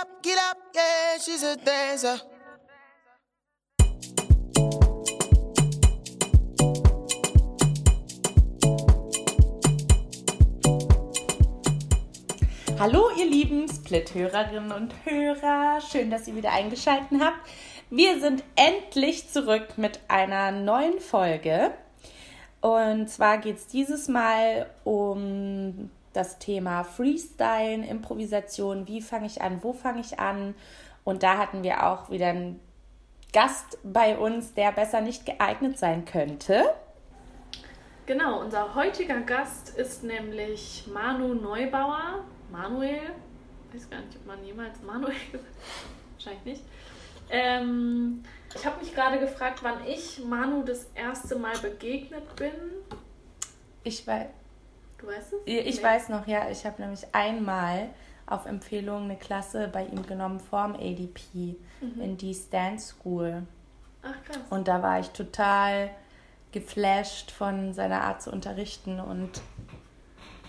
up, get up, yeah, she's a dancer. Hallo, ihr lieben Split-Hörerinnen und Hörer. Schön, dass ihr wieder eingeschaltet habt. Wir sind endlich zurück mit einer neuen Folge. Und zwar geht es dieses Mal um das Thema Freestyle, Improvisation. Wie fange ich an? Wo fange ich an? Und da hatten wir auch wieder einen Gast bei uns, der besser nicht geeignet sein könnte. Genau, unser heutiger Gast ist nämlich Manu Neubauer. Manuel, ich weiß gar nicht, ob man jemals Manuel gesagt hat. Wahrscheinlich nicht. Ähm, ich habe mich gerade gefragt, wann ich Manu das erste Mal begegnet bin. Ich weiß. Du weißt es? Ich Nee. weiß noch, ja, ich habe nämlich einmal auf Empfehlung eine Klasse bei ihm genommen vorm ADP in die Stand School. Ach krass. Und da war ich total geflasht von seiner Art zu unterrichten. Und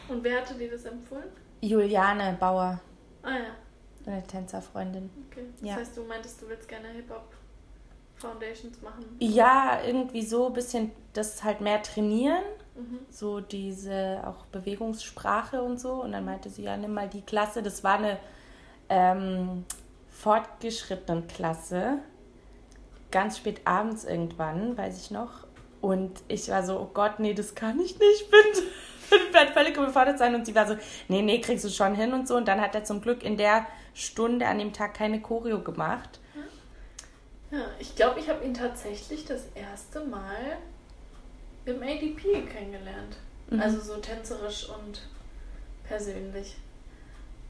Und wer hatte dir das empfohlen? Juliane Bauer, Ah ja, eine Tänzerfreundin. okay. Das Ja. heißt, du meintest, du willst gerne Hip-Hop Foundations machen. Ja, irgendwie so ein bisschen das halt mehr trainieren. Mhm. So diese auch Bewegungssprache und so. Und dann meinte sie, ja, nimm mal die Klasse. Das war eine ähm, fortgeschrittenen Klasse. Ganz spät abends irgendwann, weiß ich noch. Und ich war so, oh Gott, nee, das kann ich nicht. Ich bin, werde völlig überfordert sein. Und sie war so, nee, nee, kriegst du schon hin und so. Und dann hat er zum Glück in der Stunde an dem Tag keine Choreo gemacht. Ja, ich glaube, ich habe ihn tatsächlich das erste Mal im ADP kennengelernt. Mhm. Also so tänzerisch und persönlich.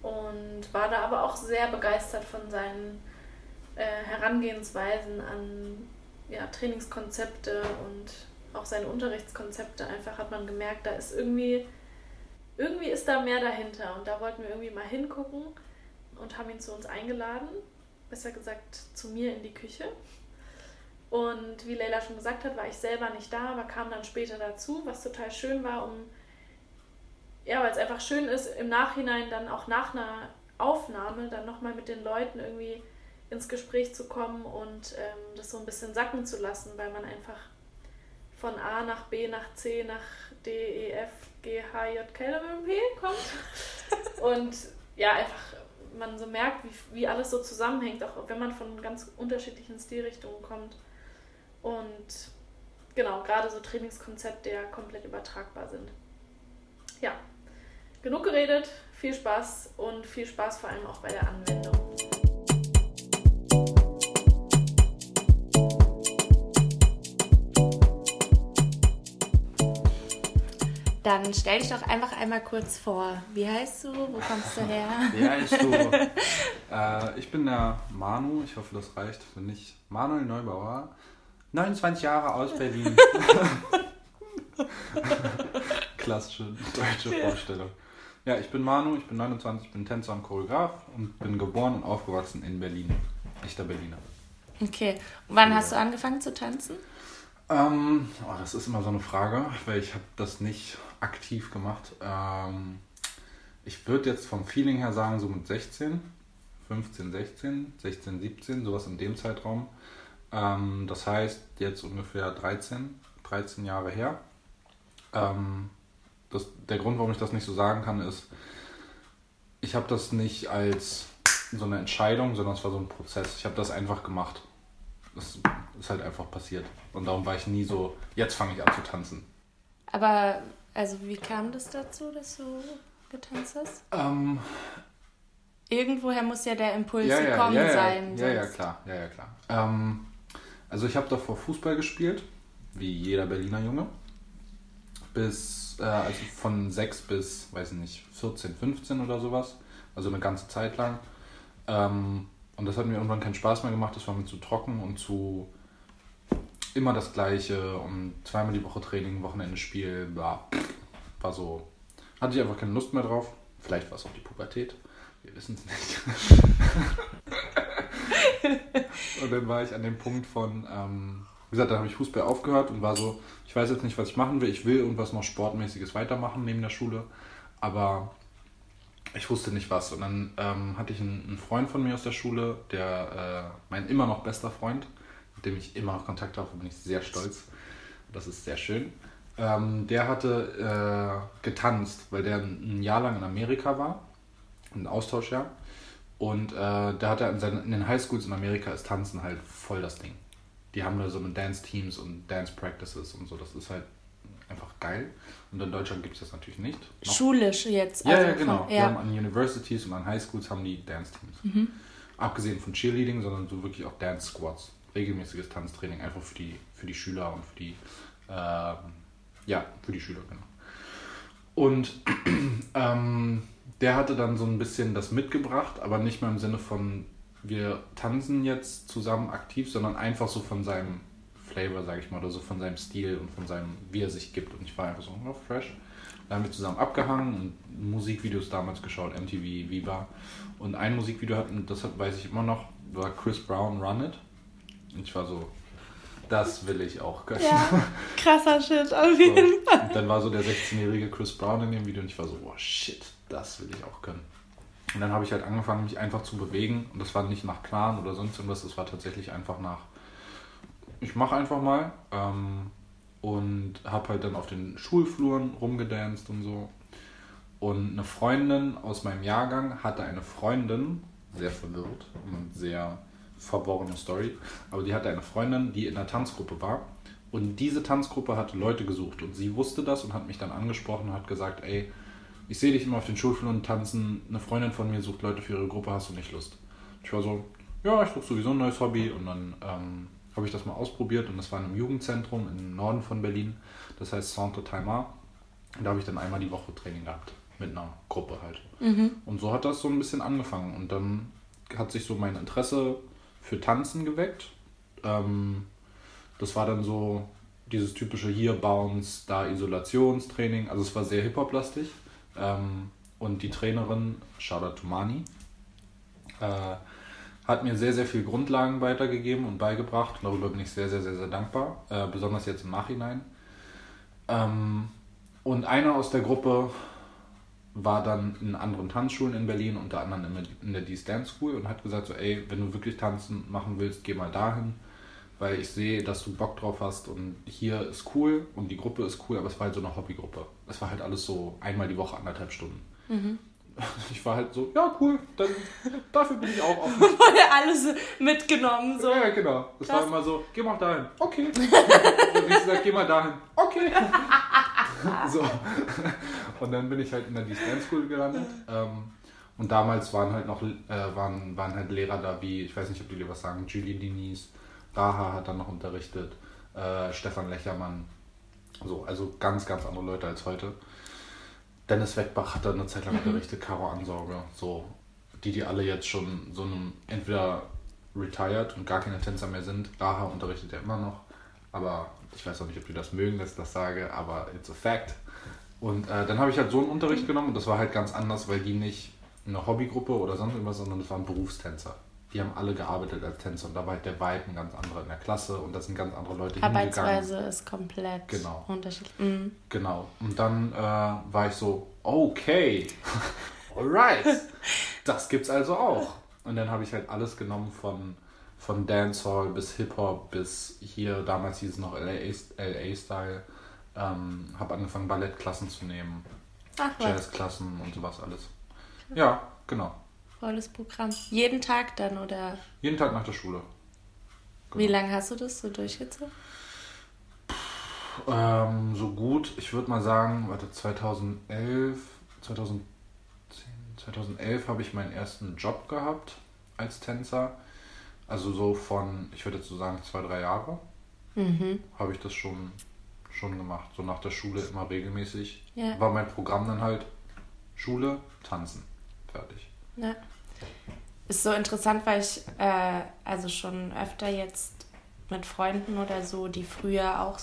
Und war da aber auch sehr begeistert von seinen äh, Herangehensweisen an ja, Trainingskonzepte und auch seine Unterrichtskonzepte. Einfach hat man gemerkt, da ist irgendwie, irgendwie ist da mehr dahinter. Und da wollten wir irgendwie mal hingucken und haben ihn zu uns eingeladen. Besser gesagt zu mir in die Küche. Und wie Leila schon gesagt hat, war ich selber nicht da, aber kam dann später dazu, was total schön war, um ja, weil es einfach schön ist, im Nachhinein dann auch nach einer Aufnahme dann nochmal mit den Leuten irgendwie ins Gespräch zu kommen und ähm, das so ein bisschen sacken zu lassen, weil man einfach von A nach B nach C nach D, E, F, G, H, J, K, L, M, P kommt. und ja, einfach man so merkt, wie, wie alles so zusammenhängt, auch wenn man von ganz unterschiedlichen Stilrichtungen kommt. Und genau, gerade so Trainingskonzepte ja komplett übertragbar sind. Ja, genug geredet, viel Spaß und viel Spaß vor allem auch bei der Anwendung. Dann stell dich doch einfach einmal kurz vor. Wie heißt du? Wo kommst du her? Wie heißt du? äh, ich bin der Manu, ich hoffe, das reicht. Wenn nicht, Manuel Neubauer, 29 Jahre aus Berlin. Klassische deutsche Vorstellung. Ja, ich bin Manu, ich bin 29, bin Tänzer und Choreograf und bin geboren und aufgewachsen in Berlin. Echter Berliner. Okay. Und wann hast du angefangen zu tanzen? Ähm, oh, das ist immer so eine Frage, weil ich habe das nicht aktiv gemacht. Ähm, ich würde jetzt vom Feeling her sagen, so mit 16, 15, 16, 16, 17, sowas in dem Zeitraum. Ähm, das heißt, jetzt ungefähr 13, 13 Jahre her. Ähm, das, der Grund, warum ich das nicht so sagen kann, ist, ich habe das nicht als so eine Entscheidung, sondern es war so ein Prozess. Ich habe das einfach gemacht. Das ist halt einfach passiert. Und darum war ich nie so, jetzt fange ich an zu tanzen. Aber, also, wie kam das dazu, dass du getanzt hast? Ähm, Irgendwoher muss ja der Impuls ja, ja, gekommen ja, sein. Ja, ja, klar. Ja, ja, klar. Ähm, also ich habe davor Fußball gespielt, wie jeder Berliner Junge. Bis, äh, also von 6 bis, weiß ich nicht, 14, 15 oder sowas. Also eine ganze Zeit lang. Ähm, und das hat mir irgendwann keinen Spaß mehr gemacht. Das war mir zu trocken und zu immer das Gleiche und zweimal die Woche Training, Wochenende Spiel, bla. War so, hatte ich einfach keine Lust mehr drauf. Vielleicht war es auch die Pubertät. Wir wissen es nicht. und dann war ich an dem Punkt von, ähm, wie gesagt, da habe ich Fußball aufgehört und war so, ich weiß jetzt nicht, was ich machen will. Ich will irgendwas noch Sportmäßiges weitermachen neben der Schule. Aber ich wusste nicht was. Und dann ähm, hatte ich einen, einen, Freund von mir aus der Schule, der äh, mein immer noch bester Freund, mit dem ich immer noch Kontakt habe, bin ich sehr stolz. Das ist sehr schön. Ähm, der hatte äh, getanzt, weil der ein Jahr lang in Amerika war, ein Austauschjahr. Und äh, der hatte in, seinen, in den Highschools in Amerika ist Tanzen halt voll das Ding. Die haben da so eine Dance-Teams und Dance-Practices und so. Das ist halt einfach geil. Und in Deutschland gibt es das natürlich nicht. Noch. Schulisch jetzt. Ja, also ja genau. Von, ja. Wir haben an Universities und an Highschools haben die Dance-Teams. Mhm. Abgesehen von Cheerleading, sondern so wirklich auch Dance-Squads. Regelmäßiges Tanztraining, einfach für die, für die Schüler und für die, äh, ja, für die Schüler, genau. Und ähm, der hatte dann so ein bisschen das mitgebracht, aber nicht mehr im Sinne von, wir tanzen jetzt zusammen aktiv, sondern einfach so von seinem Flavor, sage ich mal, oder so von seinem Stil und von seinem, wie er sich gibt. Und ich war einfach so, oh, fresh. Da haben wir zusammen abgehangen und Musikvideos damals geschaut, MTV, Viva. Und ein Musikvideo hatten, das weiß ich immer noch, war Chris Brown Run It. Und ich war so, das will ich auch können. Ja, krasser Shit, auf jeden so. Fall. Und dann war so der 16-jährige Chris Brown in dem Video und ich war so, oh shit, das will ich auch können. Und dann habe ich halt angefangen, mich einfach zu bewegen. Und das war nicht nach Plan oder sonst irgendwas, das war tatsächlich einfach nach, ich mache einfach mal. Ähm, und habe halt dann auf den Schulfluren rumgedanced und so. Und eine Freundin aus meinem Jahrgang hatte eine Freundin, sehr verwirrt und sehr verworrene Story, aber die hatte eine Freundin, die in einer Tanzgruppe war. Und diese Tanzgruppe hatte Leute gesucht und sie wusste das und hat mich dann angesprochen und hat gesagt, ey, ich sehe dich immer auf den Schulfluren tanzen, eine Freundin von mir sucht Leute für ihre Gruppe, hast du nicht Lust? Ich war so, ja, ich suche sowieso ein neues Hobby und dann ähm, habe ich das mal ausprobiert und das war in einem Jugendzentrum im Norden von Berlin, das heißt Centre Taimar. Und da habe ich dann einmal die Woche Training gehabt, mit einer Gruppe halt. Mhm. Und so hat das so ein bisschen angefangen und dann hat sich so mein Interesse für Tanzen geweckt. Ähm, das war dann so dieses typische hier Bounce, da Isolationstraining. Also es war sehr Hip-Hop-lastig. Ähm, und die Trainerin, Shoutout to Mani, äh, hat mir sehr, sehr viel Grundlagen weitergegeben und beigebracht. Darüber bin ich sehr, sehr, sehr, sehr dankbar. Äh, besonders jetzt im Nachhinein. Ähm, und einer aus der Gruppe war dann in anderen Tanzschulen in Berlin, unter anderem in der D's Dance School und hat gesagt so, ey, wenn du wirklich tanzen machen willst, geh mal dahin, weil ich sehe, dass du Bock drauf hast und hier ist cool und die Gruppe ist cool, aber es war halt so eine Hobbygruppe. Es war halt alles so einmal die Woche anderthalb Stunden. Mhm. Ich war halt so, ja cool, dann dafür bin ich auch offen. Wurde alles mitgenommen so. Ja, genau. Krass. war immer so, geh mal dahin, okay. und ich gesagt, geh mal dahin, okay. so. Und dann bin ich halt in der Dance School gelandet. Ähm, und damals waren halt noch äh, waren, waren halt Lehrer da wie, ich weiß nicht, ob die dir was sagen, Julie Denise, Raha hat dann noch unterrichtet, äh, Stefan Lechermann. So, also ganz, ganz andere Leute als heute. Dennis Weckbach hat dann eine Zeit lang mhm. unterrichtet, Caro Ansauge, so, die, die alle jetzt schon so einem entweder retired und gar keine Tänzer mehr sind. Raha unterrichtet ja immer noch, aber ich weiß auch nicht, ob die das mögen, dass ich das sage, aber it's a fact. Und äh, dann habe ich halt so einen Unterricht genommen und das war halt ganz anders, weil die nicht eine Hobbygruppe oder sonst irgendwas, sondern das waren Berufstänzer. Die haben alle gearbeitet als Tänzer und da war halt der Vibe ein ganz anderer in der Klasse und da sind ganz andere Leute Arbeitsweise hingegangen. ist komplett genau. unterschiedlich. Mhm. Genau. Und dann äh, war ich so, okay, alright, das gibt's also auch. Und dann habe ich halt alles genommen von von Dancehall bis Hip-Hop bis hier, damals hieß es noch LA-Style. Ähm, habe angefangen, Ballettklassen zu nehmen, Jazzklassen und sowas alles. Ja, genau. Volles Programm. Jeden Tag dann, oder? Jeden Tag nach der Schule. Genau. Wie lange hast du das so durchgezogen? Ähm, so gut, ich würde mal sagen, warte, 2011, 2010, 2011 habe ich meinen ersten Job gehabt als Tänzer. Also so von, ich würde jetzt so sagen, zwei, drei Jahre mhm. habe ich das schon, schon gemacht. So nach der Schule immer regelmäßig. Ja. War mein Programm dann halt Schule, Tanzen. Fertig. Ja. Ist so interessant, weil ich äh, also schon öfter jetzt mit Freunden oder so, die früher auch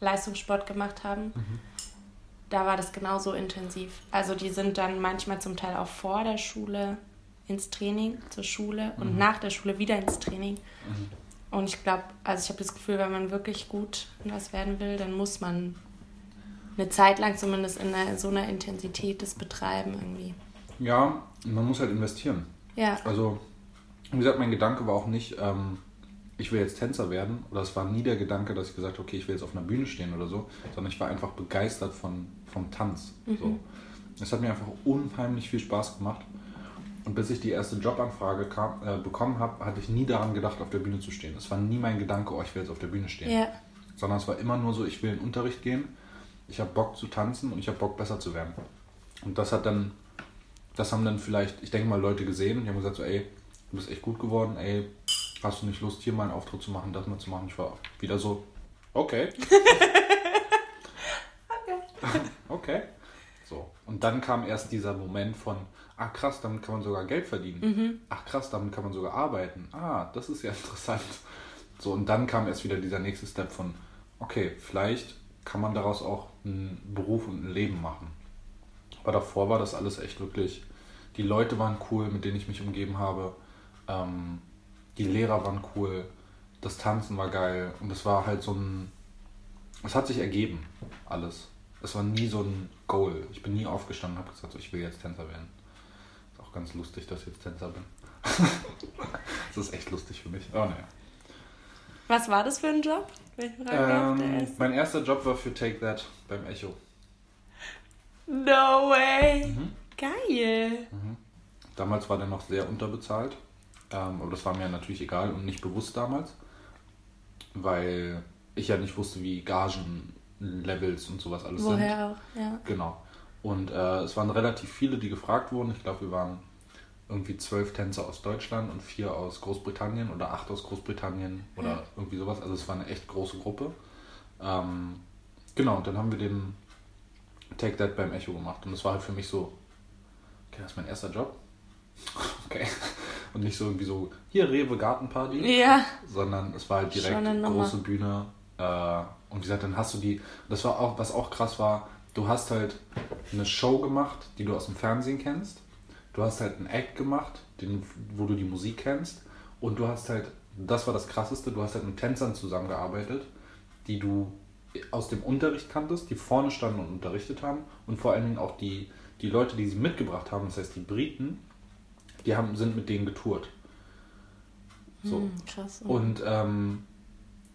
Leistungssport gemacht haben, mhm. da war das genauso intensiv. Also die sind dann manchmal zum Teil auch vor der Schule ins Training, zur Schule und mhm. nach der Schule wieder ins Training. Mhm. Und ich glaube, also ich habe das Gefühl, wenn man wirklich gut in was werden will, dann muss man eine Zeit lang zumindest in einer, so einer Intensität das betreiben irgendwie. Ja, man muss halt investieren. Ja. Also, wie gesagt, mein Gedanke war auch nicht, ähm, ich will jetzt Tänzer werden. Oder es war nie der Gedanke, dass ich gesagt habe, okay, ich will jetzt auf einer Bühne stehen oder so. Sondern ich war einfach begeistert von, vom Tanz. So. Es hat mir einfach unheimlich viel Spaß gemacht. Und bis ich die erste Jobanfrage kam, äh, bekommen habe, hatte ich nie daran gedacht, auf der Bühne zu stehen. Es war nie mein Gedanke, oh, ich will jetzt auf der Bühne stehen. Ja. Sondern es war immer nur so, ich will in den Unterricht gehen, ich habe Bock zu tanzen und ich habe Bock besser zu werden. Und das hat dann, das haben dann vielleicht, ich denke mal, Leute gesehen, die haben gesagt so, ey, du bist echt gut geworden, ey, hast du nicht Lust, hier mal einen Auftritt zu machen, das mal zu machen? Ich war wieder so, okay. okay. So. Und dann kam erst dieser Moment von, ah krass, damit kann man sogar Geld verdienen. Ach krass, damit kann man sogar arbeiten. Ah, das ist ja interessant. So, und dann kam erst wieder dieser nächste Step von, okay, vielleicht kann man daraus auch einen Beruf und ein Leben machen. Aber davor war das alles echt wirklich, die Leute waren cool, mit denen ich mich umgeben habe. Ähm, die Lehrer waren cool, das Tanzen war geil und es war halt so ein, es hat sich ergeben, alles. Es war nie so ein Goal. Ich bin nie aufgestanden und habe gesagt, so, ich will jetzt Tänzer werden. Ist auch ganz lustig, dass ich jetzt Tänzer bin. das ist echt lustig für mich. Aber naja. Was war das für ein Job? Ähm, mein erster Job war für Take That beim Echo. No way. Mhm. Geil. Damals war der noch sehr unterbezahlt. Ähm, aber das war mir natürlich egal und nicht bewusst damals. Weil ich ja nicht wusste, wie Gagenlevels und sowas alles sind. Woher auch, ja. Genau. Und äh, es waren relativ viele, die gefragt wurden. Ich glaube, wir waren irgendwie zwölf Tänzer aus Deutschland und vier aus Großbritannien oder acht aus Großbritannien oder Ja. irgendwie sowas. Also es war eine echt große Gruppe. Ähm, genau, und dann haben wir den Take That beim Echo gemacht. Und das war halt für mich so, okay, das ist mein erster Job. Okay. Und nicht so irgendwie so, hier Rewe Gartenparty Ja. sondern es war halt direkt große Bühne. Äh, und wie gesagt, dann hast du die, das war auch, was auch krass war, du hast halt eine Show gemacht, die du aus dem Fernsehen kennst. Du hast halt einen Act gemacht, den, wo du die Musik kennst. Und du hast halt, das war das krasseste, du hast halt mit Tänzern zusammengearbeitet, die du aus dem Unterricht kanntest, die vorne standen und unterrichtet haben. Und vor allen Dingen auch die, die Leute, die sie mitgebracht haben, das heißt die Briten, die haben, sind mit denen getourt. So. Hm, krass. Und ähm,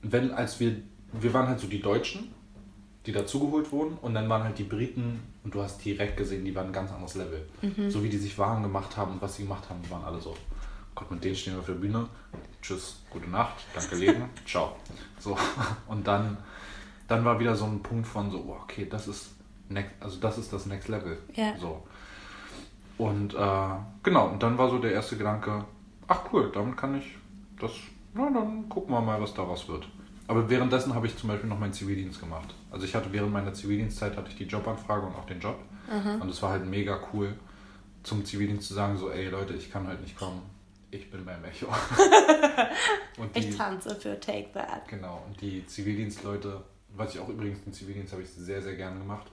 wenn, als wir, wir waren halt so die Deutschen, die dazugeholt wurden, und dann waren halt die Briten, und du hast direkt gesehen, die waren ein ganz anderes Level. So wie die sich warm gemacht haben und was sie gemacht haben, die waren alle so. Gott, mit denen stehen wir auf der Bühne. Tschüss, gute Nacht, danke Leben, ciao. So, und dann, dann war wieder so ein Punkt von so, okay, das ist, next, also das ist das Next Level. Ja. So. Und äh, genau, und dann war so der erste Gedanke, ach cool, damit kann ich das, na dann gucken wir mal, was daraus wird. Aber währenddessen habe ich zum Beispiel noch meinen Zivildienst gemacht. Also ich hatte während meiner Zivildienstzeit hatte ich die Jobanfrage und auch den Job. Und es war halt mega cool, zum Zivildienst zu sagen, so, ey Leute, ich kann halt nicht kommen. Ich bin beim Echo. und ich tanze für Take That. Genau, und die Zivildienstleute, was ich auch übrigens, den Zivildienst habe ich sehr, sehr gerne gemacht.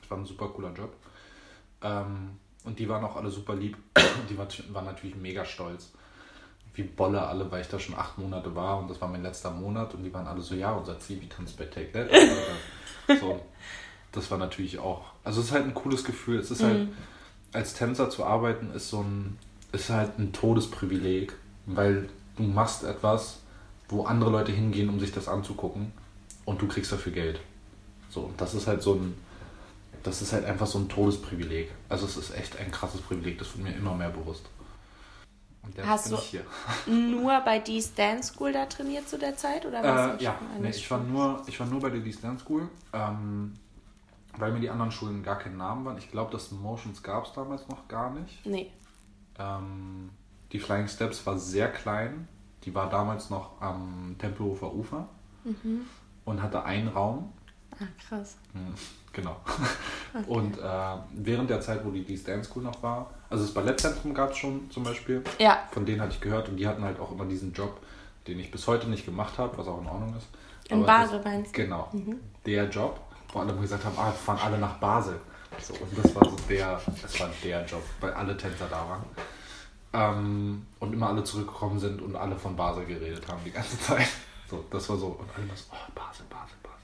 Das war ein super cooler Job. Ähm, und die waren auch alle super lieb. Die war, waren natürlich mega stolz. Wie Bolle alle, weil ich da schon acht Monate war und das war mein letzter Monat und die waren alle so, ja, unser Zivi tanzt bei Take That. so, das war natürlich auch, also es ist halt ein cooles Gefühl. Es ist halt, als Tänzer zu arbeiten, ist so ein, ist halt ein Todesprivileg, weil du machst etwas, wo andere Leute hingehen, um sich das anzugucken und du kriegst dafür Geld. So, das ist halt so ein, das ist halt einfach so ein Todesprivileg. Also es ist echt ein krasses Privileg, das wird mir immer mehr bewusst. Und jetzt Hast bin du- ich hier. Nur bei Dee's Dance School da trainiert zu der Zeit? Oder du Äh, ja, nee, ich, war nur, ich war nur bei der Dance Dance School, ähm, weil mir die anderen Schulen gar keinen Namen waren. Ich glaube, das Motions gab es damals noch gar nicht. Nee. Ähm, die Flying Steps war sehr klein. Die war damals noch am Tempelhofer Ufer und hatte einen Raum. Ah, krass. Hm, Genau. Und äh, während der Zeit, wo die Dance Dance School noch war, also das Ballettzentrum gab es schon zum Beispiel. Ja. Von denen hatte ich gehört und die hatten halt auch immer diesen Job, den ich bis heute nicht gemacht habe, was auch in Ordnung ist. In Aber Basel das, meinst du? Genau. Der Job, wo alle gesagt haben, ah, fahren alle nach Basel. So, und das war so der, das war der Job, weil alle Tänzer da waren. Ähm, und immer alle zurückgekommen sind und alle von Basel geredet haben die ganze Zeit. So, das war so. Und alle so, oh, Basel, Basel, Basel.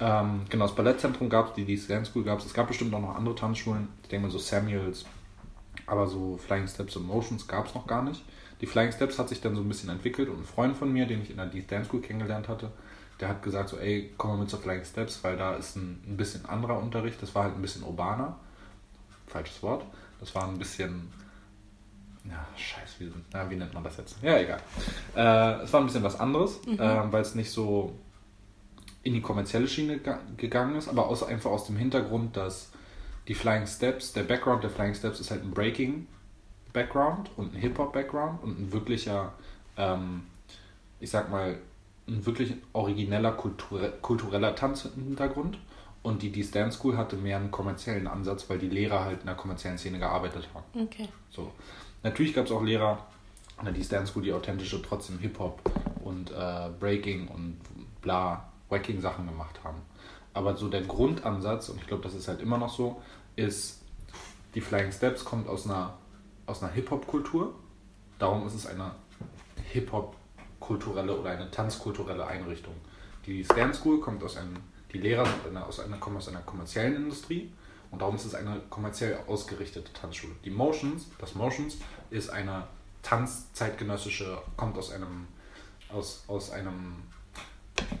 Ähm, genau, das Ballettzentrum gab es, die, die Dance School gab es. Es gab bestimmt auch noch andere Tanzschulen. Ich denke mal so Samuels, aber so Flying Steps und Motions gab es noch gar nicht. Die Flying Steps hat sich dann so ein bisschen entwickelt und ein Freund von mir, den ich in der Deep Dance School kennengelernt hatte, der hat gesagt so, ey, komm mal mit zur Flying Steps, weil da ist ein, ein bisschen anderer Unterricht. Das war halt ein bisschen urbaner. Falsches Wort. Das war ein bisschen, ja, scheiße, wie, na, wie nennt man das jetzt? Ja, egal. Äh, es war ein bisschen was anderes, äh, weil es nicht so in die kommerzielle Schiene ga- gegangen ist, aber aus, einfach aus dem Hintergrund, dass die Flying Steps, der Background der Flying Steps ist halt ein Breaking Background und ein Hip-Hop Background und ein wirklicher, ähm, ich sag mal, ein wirklich origineller kulture, kultureller Tanzhintergrund. Und die Dees Dance School hatte mehr einen kommerziellen Ansatz, weil die Lehrer halt in der kommerziellen Szene gearbeitet haben. Okay. So. Natürlich gab es auch Lehrer an der School, die authentische trotzdem Hip-Hop und äh, Breaking und bla, Wacking Sachen gemacht haben. Aber so der Grundansatz, und ich glaube, das ist halt immer noch so, ist, die Flying Steps kommt aus einer, aus einer Hip-Hop-Kultur. Darum ist es eine Hip-Hop-kulturelle oder eine tanzkulturelle Einrichtung. Die Dance School kommt aus einem, die Lehrer sind eine, aus einer, kommen aus einer kommerziellen Industrie und darum ist es eine kommerziell ausgerichtete Tanzschule. Die Motions, das Motions ist eine tanzzeitgenössische, kommt aus einem, aus, aus einem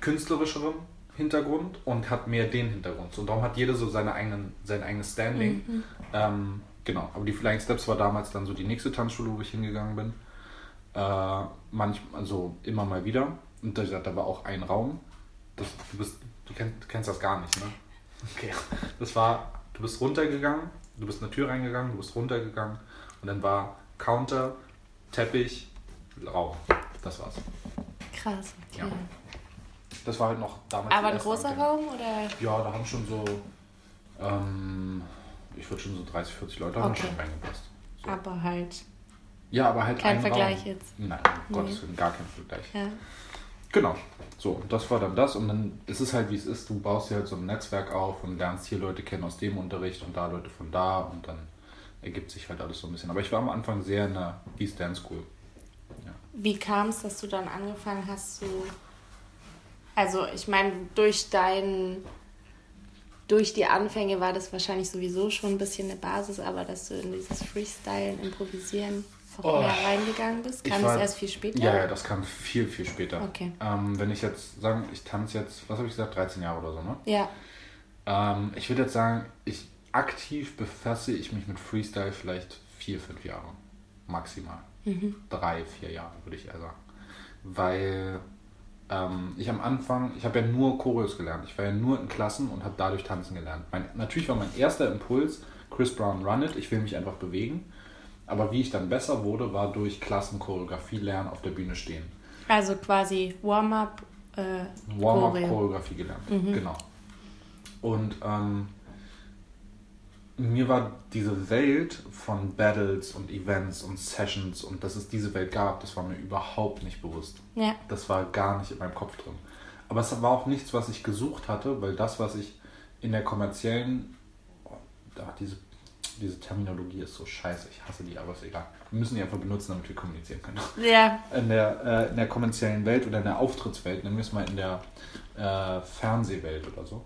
künstlerischeren Hintergrund und hat mehr den Hintergrund. Und darum hat jeder so seine eigenen, sein eigenes Standing. Ähm, genau, aber die Flying Steps war damals dann so die nächste Tanzschule, wo ich hingegangen bin. Äh, manch, also immer mal wieder. Und da, da war auch ein Raum. Das, du, bist, du, kennst, du kennst das gar nicht, ne? Okay. Das war, du bist runtergegangen, du bist in eine Tür reingegangen, du bist runtergegangen und dann war Counter, Teppich, Raum. Das war's. Krass. Okay. Ja. Das war halt noch damals. Aber ein großer. Raum oder? Ja, da haben schon so, ähm, ich würde schon so 30, 40 Leute haben Okay. schon reingepasst. So. Aber halt Ja, aber halt kein ein Vergleich Raum. jetzt. Nein, um Nee. Gottes Willen, gar kein Vergleich. Ja. Genau. So, das war dann das. Und dann ist es halt, wie es ist. Du baust dir halt so ein Netzwerk auf und lernst hier Leute kennen aus dem Unterricht und da Leute von da. Und dann ergibt sich halt alles so ein bisschen. Aber ich war am Anfang sehr in der East Dance School. Wie kam es, dass du dann angefangen hast zu. Also, ich meine, durch dein. Durch die Anfänge war das wahrscheinlich sowieso schon ein bisschen eine Basis, aber dass du in dieses Freestylen, Improvisieren auch Oh. reingegangen bist, kam war- das erst viel später? Ja, ja, das kam viel, viel später. Okay. Ähm, wenn ich jetzt sagen, ich tanze jetzt, was habe ich gesagt, 13 Jahre oder so, ne? Ja, Ähm, ich würde jetzt sagen, ich aktiv befasse ich mich mit Freestyle vielleicht vier, fünf Jahre. Maximal. Drei, vier Jahre, würde ich eher sagen. Weil ähm, ich am Anfang, ich habe ja nur Choreos gelernt. Ich war ja nur in Klassen und habe dadurch tanzen gelernt. Mein, natürlich war mein erster Impuls, Chris Brown Run It, ich will mich einfach bewegen. Aber wie ich dann besser wurde, war durch Klassenchoreografie lernen, auf der Bühne stehen. also quasi Warm-up. Äh, Choreo. Warm-up-Choreografie gelernt. Genau. Und ähm, mir war diese Welt von Battles und Events und Sessions und dass es diese Welt gab, das war mir überhaupt nicht bewusst. ja, Das war gar nicht in meinem Kopf drin. Aber es war auch nichts, was ich gesucht hatte, weil das, was ich in der kommerziellen, ach, diese, diese Terminologie ist so scheiße, ich hasse die, aber ist egal. Wir müssen die einfach benutzen, damit wir kommunizieren können ja, in der, äh, in der kommerziellen Welt oder in der Auftrittswelt, nennen wir es mal in der äh, Fernsehwelt oder so,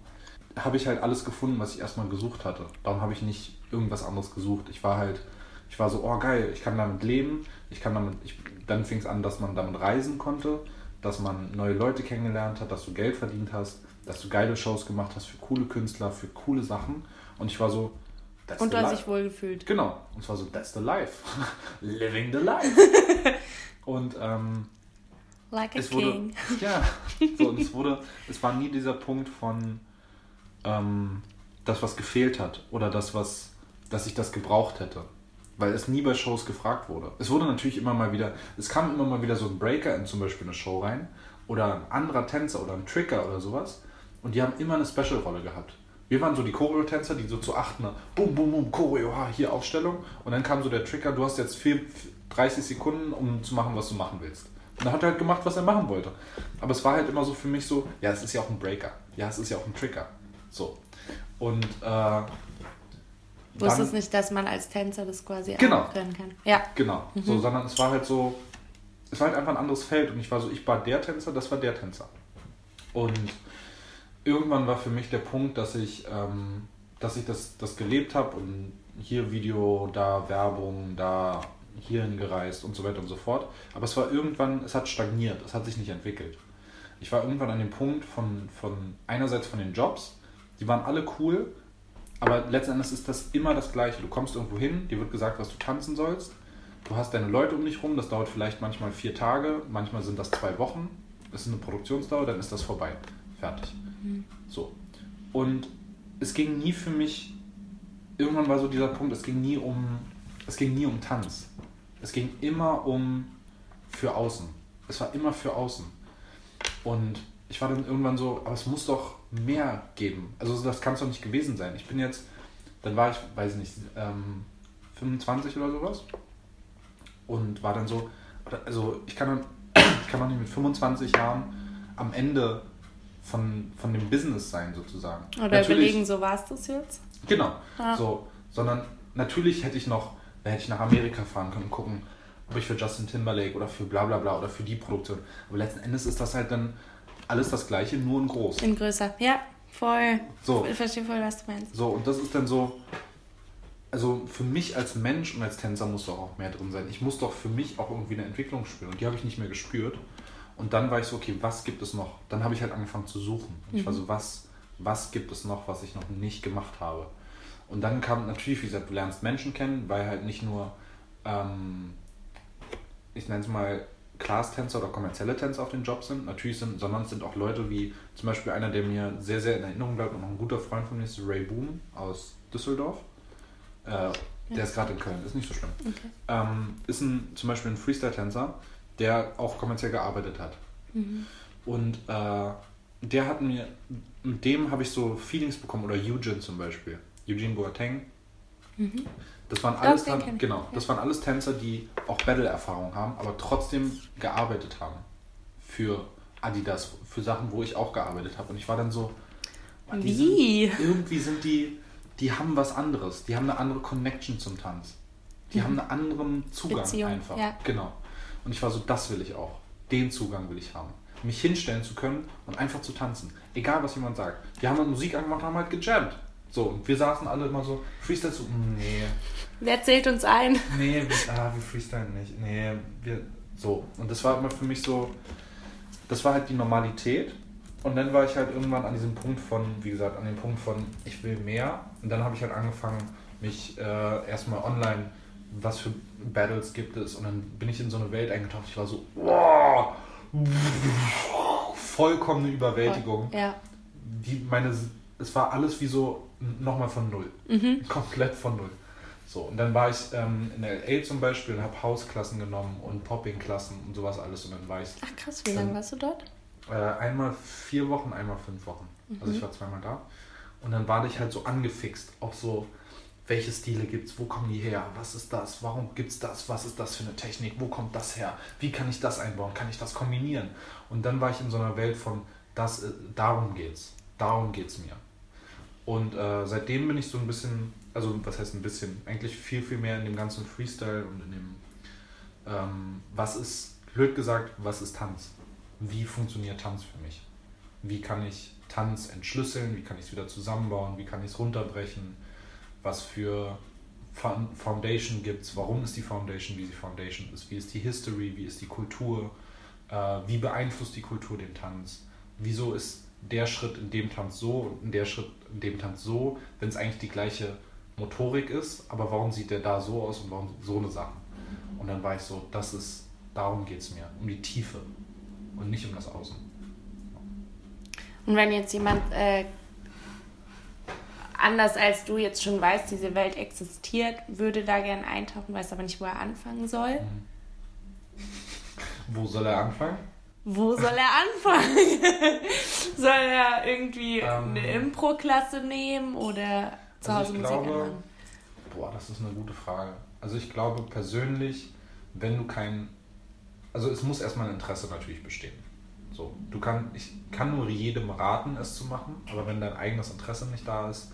habe ich halt alles gefunden, was ich erstmal gesucht hatte. Darum habe ich nicht irgendwas anderes gesucht. Ich war halt, ich war so, oh geil, ich kann damit leben, ich kann damit, ich, dann fing es an, dass man damit reisen konnte, dass man neue Leute kennengelernt hat, dass du Geld verdient hast, dass du geile Shows gemacht hast für coole Künstler, für coole Sachen. Und ich war so, that's und du hast dich wohl gefühlt. Genau. Und zwar so, that's the life. Living the life. und ähm, Like a es wurde, king. ja, so, und es wurde, es war nie dieser Punkt von ähm, das, was gefehlt hat oder das, was, dass ich das gebraucht hätte. Weil es nie bei Shows gefragt wurde. Es wurde natürlich immer mal wieder, es kam immer mal wieder so ein Breaker in zum Beispiel eine Show rein oder ein anderer Tänzer oder ein Tricker oder sowas und die haben immer eine Special-Rolle gehabt. Wir waren so die Choreo-Tänzer, die so zu achten, ne, bum, bum, bum, Choreo, ha, hier Aufstellung und dann kam so der Tricker, du hast jetzt vier, 30 Sekunden, um zu machen, was du machen willst. Und dann hat er halt gemacht, was er machen wollte. Aber es war halt immer so für mich so, ja, es ist ja auch ein Breaker. Ja, es ist ja auch ein Tricker. So. Und äh, Wusstest nicht, dass man als Tänzer das quasi Genau. auch können kann. Ja. Genau, so, sondern es war halt so, es war halt einfach ein anderes Feld und ich war so, ich war der Tänzer, das war der Tänzer. Und irgendwann war für mich der Punkt, dass ich, ähm, dass ich das, das gelebt habe und hier Video, da Werbung, da hierhin gereist und so weiter und so fort. Aber es war irgendwann, es hat stagniert, es hat sich nicht entwickelt. Ich war irgendwann an dem Punkt von, von einerseits von den Jobs, die waren alle cool, aber letzten Endes ist das immer das Gleiche. Du kommst irgendwo hin, dir wird gesagt, was du tanzen sollst. Du hast deine Leute um dich rum, das dauert vielleicht manchmal vier Tage, manchmal sind das zwei Wochen. Das ist eine Produktionsdauer, dann ist das vorbei. Fertig. So. Und es ging nie für mich, irgendwann war so dieser Punkt, es ging nie um, es ging nie um Tanz. Es ging immer um für außen. Es war immer für außen. Und ich war dann irgendwann so, aber es muss doch mehr geben. Also das kann es doch nicht gewesen sein. Ich bin jetzt, dann war ich, weiß ich nicht, ähm, 25 oder sowas. Und war dann so, also ich kann, dann, ich kann doch nicht mit 25 Jahren am Ende von, von dem Business sein, sozusagen. Oder Natürlich- überlegen, so war es das jetzt? Genau. Ja. So, sondern natürlich hätte ich noch, hätte ich nach Amerika fahren können und gucken, ob ich für Justin Timberlake oder für bla bla bla oder für die Produktion. Aber letzten Endes ist das halt dann alles das gleiche, nur in groß. In größer. Ja, voll. So. Ich verstehe voll, was du meinst. So, und das ist dann so, also für mich als Mensch und als Tänzer muss doch auch mehr drin sein. Ich muss doch für mich auch irgendwie eine Entwicklung spüren und die habe ich nicht mehr gespürt. Und dann war ich so, okay, was gibt es noch? Dann habe ich halt angefangen zu suchen. Und Ich war so, was, was gibt es noch, was ich noch nicht gemacht habe? Und dann kam natürlich, wie gesagt, du lernst Menschen kennen, weil halt nicht nur, ähm, ich nenne es mal, Class-Tänzer oder kommerzielle Tänzer auf den Job sind, natürlich sind, sondern es sind auch Leute wie zum Beispiel einer, der mir sehr, sehr in Erinnerung bleibt und noch ein guter Freund von mir ist, Ray Boom aus Düsseldorf. Äh, der ist gerade in Köln, ist nicht so schlimm. Okay. Ähm, ist ein, zum Beispiel ein Freestyle-Tänzer, der auch kommerziell gearbeitet hat. Und äh, der hat mir, mit dem habe ich so Feelings bekommen, oder Eugene zum Beispiel. Eugene Boateng. Das waren alles, Tan- genau, ja. das waren alles Tänzer, die auch Battle-Erfahrung haben, aber trotzdem gearbeitet haben für Adidas, für Sachen, wo ich auch gearbeitet habe. Und ich war dann so, die Wie? Sind, irgendwie sind die, die haben was anderes, die haben eine andere Connection zum Tanz. Die haben einen anderen Zugang Beziehung, einfach. ja. Genau. Und ich war so, das will ich auch. Den Zugang will ich haben. Mich hinstellen zu können und einfach zu tanzen. Egal, was jemand sagt. Die haben dann Musik angemacht und haben halt gejammt. So, und wir saßen alle immer so, Freestyle so, nee, Wer zählt uns ein? nee, wir, ah, wir freestylen nicht. Nee, wir, so. Und das war immer für mich so, das war halt die Normalität. Und dann war ich halt irgendwann an diesem Punkt von, wie gesagt, an dem Punkt von, ich will mehr. Und dann habe ich halt angefangen, mich äh, erstmal online, was für Battles gibt es. Und dann bin ich in so eine Welt eingetaucht. Ich war so, wow, vollkommene Überwältigung. Ja. Die, meine, es war alles wie so nochmal von null. Komplett von null. So, und dann war ich ähm, in LA zum Beispiel und habe Hausklassen genommen und Popping-Klassen und sowas alles. Und dann war ich Ach krass, wie lange warst du dort? äh, einmal vier Wochen, einmal fünf Wochen. Also ich war zweimal da. Und dann war ich halt so angefixt, auch so, welche Stile gibt's, wo kommen die her, was ist das, warum gibt's das, was ist das für eine Technik, wo kommt das her, wie kann ich das einbauen, kann ich das kombinieren? Und dann war ich in so einer Welt von, das, äh, darum geht's, darum geht's mir. Und äh, seitdem bin ich so ein bisschen, also was heißt ein bisschen, eigentlich viel, viel mehr in dem ganzen Freestyle und in dem, ähm, was ist, blöd gesagt, was ist Tanz? Wie funktioniert Tanz für mich? Wie kann ich Tanz entschlüsseln? Wie kann ich es wieder zusammenbauen? Wie kann ich es runterbrechen? Was für Fo- Foundation gibt es? Warum ist die Foundation, wie sie Foundation ist? Wie ist die History? Wie ist die Kultur? Äh, wie beeinflusst die Kultur den Tanz? Wieso ist der Schritt in dem Tanz so und der Schritt in dem Tanz so, wenn es eigentlich die gleiche Motorik ist, aber warum sieht der da so aus und warum so eine Sache? Und dann war ich so, das ist, darum geht es mir, um die Tiefe und nicht um das Außen. Und wenn jetzt jemand äh, anders als du jetzt schon weiß, diese Welt existiert, würde da gerne eintauchen, weiß aber nicht, wo er anfangen soll. Wo soll er anfangen? Wo soll er anfangen? soll er irgendwie Ähm. eine Impro-Klasse nehmen oder zu Also Hause ich Musik glaube-? Boah, das ist eine gute Frage. Also ich glaube persönlich, wenn du kein, also es muss erstmal ein Interesse natürlich bestehen. So, du kann, ich kann nur jedem raten, es zu machen, aber wenn dein eigenes Interesse nicht da ist,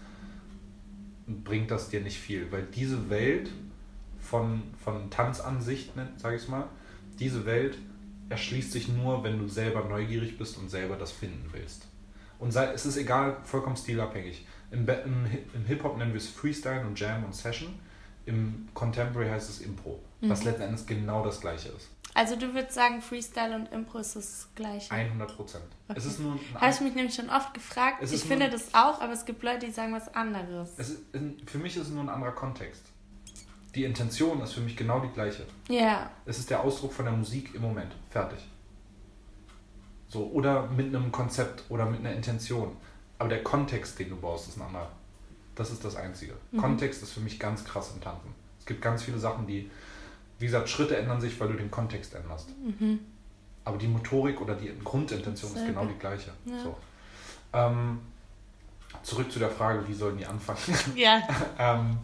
bringt das dir nicht viel, weil diese Welt von, von Tanzansicht, sage ich mal, diese Welt erschließt sich nur, wenn du selber neugierig bist und selber das finden willst. Und sei, es ist egal, vollkommen stilabhängig. Im, im, im Hip-Hop nennen wir es Freestyle und Jam und Session. Im Contemporary heißt es Impro, was letzten Endes genau das gleiche ist. Also du würdest sagen, Freestyle und Impro ist das gleiche. 100 Prozent. Es ist nur ein Habe ich mich nämlich schon oft gefragt. Ich finde nur- das auch, aber es gibt Leute, die sagen was anderes. es ist, für mich ist es nur ein anderer Kontext. Die Intention ist für mich genau die gleiche. Ja, Es ist der Ausdruck von der Musik im Moment. Fertig. So, oder mit einem Konzept oder mit einer Intention. Aber der Kontext, den du baust, ist ein anderer. Das ist das Einzige. Kontext ist für mich ganz krass im Tanzen. Es gibt ganz viele Sachen, die, wie gesagt, Schritte ändern sich, weil du den Kontext änderst. Aber die Motorik oder die Grundintention ist genau die gleiche. Ja. So. Ähm, zurück zu der Frage, wie sollen die anfangen? ja, Ähm,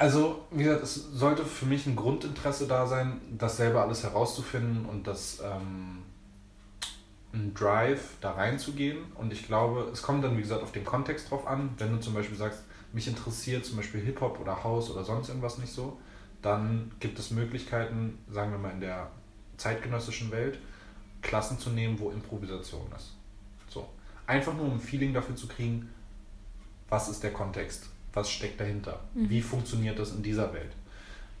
also, wie gesagt, es sollte für mich ein Grundinteresse da sein, das selber alles herauszufinden und das ähm, ein Drive da reinzugehen. Und ich glaube, es kommt dann, wie gesagt, auf den Kontext drauf an. Wenn du zum Beispiel sagst, mich interessiert zum Beispiel Hip-Hop oder House oder sonst irgendwas nicht so, dann gibt es Möglichkeiten, sagen wir mal in der zeitgenössischen Welt, Klassen zu nehmen, wo Improvisation ist. So. Einfach nur um ein Feeling dafür zu kriegen, was ist der Kontext, was steckt dahinter, wie funktioniert das in dieser Welt.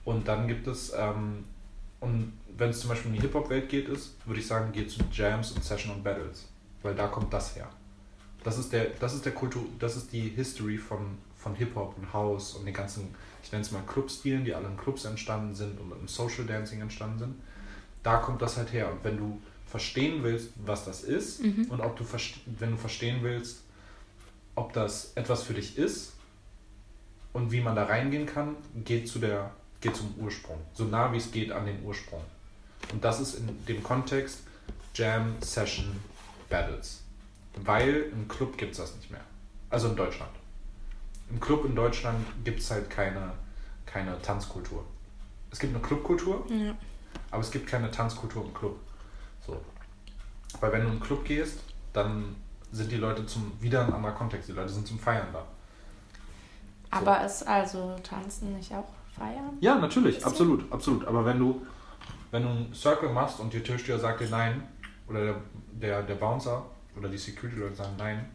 Und dann gibt es, ähm, und wenn es zum Beispiel in die Hip-Hop-Welt geht, ist, würde ich sagen, geht zu Jams und Session und Battles, weil da kommt das her. Das ist der, das ist der Kultur, das ist die History von, von Hip-Hop und House und den ganzen, ich nenne es mal Clubstilen, die alle in Clubs entstanden sind und im Social Dancing entstanden sind. Da kommt das halt her. Und wenn du verstehen willst, was das ist und ob du wenn du verstehen willst, ob das etwas für dich ist und wie man da reingehen kann, geht zu der geht zum Ursprung, so nah wie es geht an den Ursprung. Und das ist in dem Kontext Jam Session Battles, weil im Club gibt es das nicht mehr. Also in Deutschland. Im Club in Deutschland gibt es halt keine, keine Tanzkultur. Es gibt eine Clubkultur, ja. aber es gibt keine Tanzkultur im Club. So. Weil wenn du in einen Club gehst, dann sind die Leute zum wieder ein anderer Kontext. Die Leute sind zum Feiern da. Aber ist also Tanzen nicht auch feiern? Ja, natürlich, absolut, absolut. Aber wenn du, wenn du einen Circle machst und die Türsteher sagt dir nein, oder der, der, der Bouncer oder die Security-Leute sagen nein,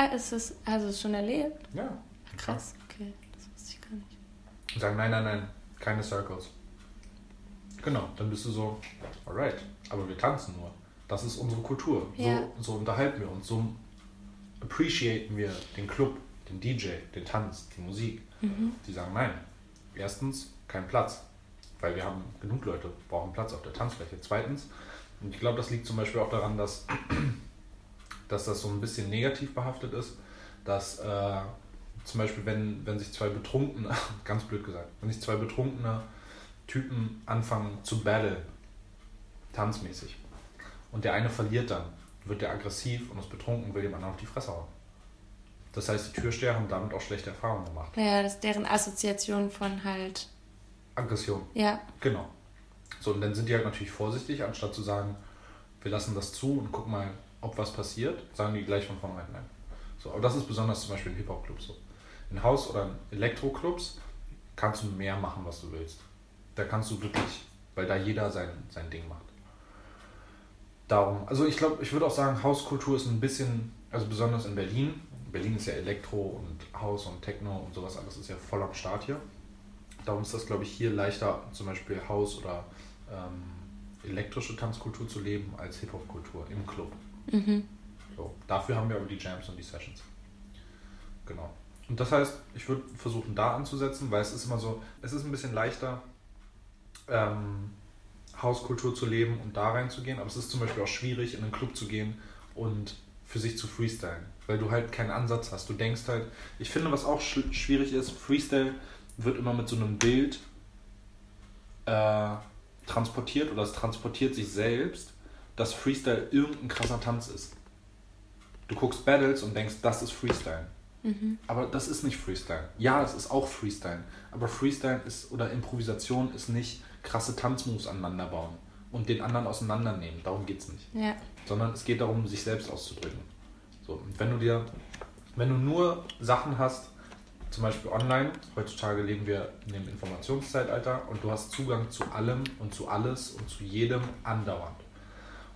Ah, ist es, also ist schon erlebt? ja, Krass, okay, das wusste ich gar nicht. und sagen nein, nein, nein, keine Circles. Genau, dann bist du so, alright, aber wir tanzen nur. Das ist unsere Kultur. Ja. So, so unterhalten wir uns, so appreciaten wir den Club, den DJ, den Tanz, die Musik. Die sagen nein. Erstens, kein Platz, weil wir haben genug Leute, brauchen Platz auf der Tanzfläche. Zweitens, und ich glaube, das liegt zum Beispiel auch daran, dass, dass das so ein bisschen negativ behaftet ist, dass äh, zum Beispiel, wenn, wenn sich zwei betrunkene, ganz blöd gesagt, wenn sich zwei betrunkene Typen anfangen zu battle, tanzmäßig, und der eine verliert dann, wird der aggressiv und ist betrunken und will dem anderen auf die Fresse hauen. Das heißt, die Türsteher haben damit auch schlechte Erfahrungen gemacht. Ja, das ist deren Assoziation von halt, Aggression, ja, genau. So, und dann sind die halt natürlich vorsichtig, anstatt zu sagen, wir lassen das zu und gucken mal, ob was passiert, sagen die gleich von vornherein nein. So, aber das ist besonders zum Beispiel in Hip-Hop-Clubs so. In Haus- oder in Elektro-Clubs kannst du mehr machen, was du willst. Da kannst du wirklich, weil da jeder sein, sein Ding macht. Darum, also ich glaube, ich würde auch sagen, Hauskultur ist ein bisschen, also besonders in Berlin. Berlin ist ja Elektro und Haus und Techno und sowas, alles ist ja voll am Start hier. Darum ist das, glaube ich, hier leichter, zum Beispiel Haus- oder ähm, elektrische Tanzkultur zu leben als Hip-Hop-Kultur im Club. Mhm. So, dafür haben wir aber die Jams und die Sessions. Genau. Und das heißt, ich würde versuchen, da anzusetzen, weil es ist immer so, es ist ein bisschen leichter, ähm, Hauskultur zu leben und da reinzugehen, aber es ist zum Beispiel auch schwierig, in einen Club zu gehen und für sich zu freestylen, weil du halt keinen Ansatz hast. Du denkst halt, ich finde, was auch sch schwierig ist, Freestyle wird immer mit so einem Bild äh, transportiert oder es transportiert sich selbst, dass Freestyle irgendein krasser Tanz ist. Du guckst Battles und denkst, das ist Freestyle. Aber das ist nicht Freestyle. Ja, es ist auch Freestyle. Aber Freestyle ist oder Improvisation ist nicht krasse Tanzmoves aneinander bauen und den anderen auseinandernehmen. Darum geht es nicht. ja, Sondern es geht darum, sich selbst auszudrücken. So, und wenn du dir, wenn du nur Sachen hast, zum Beispiel online, heutzutage leben wir in dem Informationszeitalter und du hast Zugang zu allem und zu alles und zu jedem andauernd.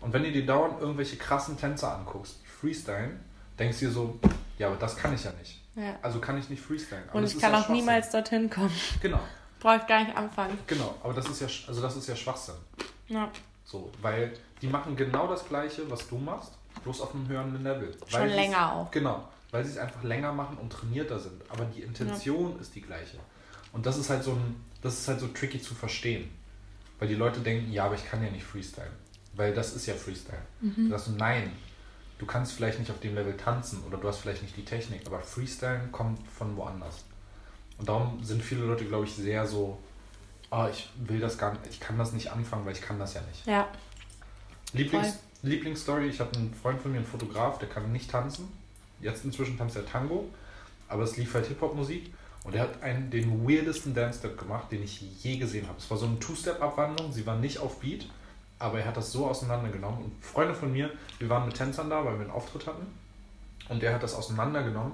Und wenn du dir dauernd irgendwelche krassen Tänzer anguckst, freestylen, denkst du dir so, ja, aber das kann ich ja nicht. Ja. Also kann ich nicht freestylen. Aber Und ich kann ja auch niemals dorthin kommen. Genau, Brauche ich gar nicht anfangen. genau. Aber das ist ja, also das ist ja Schwachsinn. Ja. So, weil die machen genau das Gleiche, was du machst, bloß auf einem höheren Level. Schon länger auch. Genau, weil sie es einfach länger machen und trainierter sind. Aber die Intention ist die gleiche. Und das ist halt so ein, das ist halt so tricky zu verstehen. Weil die Leute denken, ja, aber ich kann ja nicht freestylen. Weil das ist ja Freestyle. Mhm. Du sagst, nein, du kannst vielleicht nicht auf dem Level tanzen oder du hast vielleicht nicht die Technik, aber Freestylen kommt von woanders. Und darum sind viele Leute, glaube ich, sehr so, oh, ich will das gar nicht, ich kann das nicht anfangen, weil ich kann das ja nicht. Ja. Lieblings, Lieblingsstory, ich habe einen Freund von mir, einen Fotograf, der kann nicht tanzen. Jetzt inzwischen tanzt er Tango, aber es lief halt Hip-Hop-Musik. Und er hat einen, den weirdesten Dance-Step gemacht, den ich je gesehen habe. Es war so eine Two-Step-Abwandlung, sie war nicht auf Beat, aber er hat das so auseinandergenommen. Und Freunde von mir, wir waren mit Tänzern da, weil wir einen Auftritt hatten. Und der hat das auseinandergenommen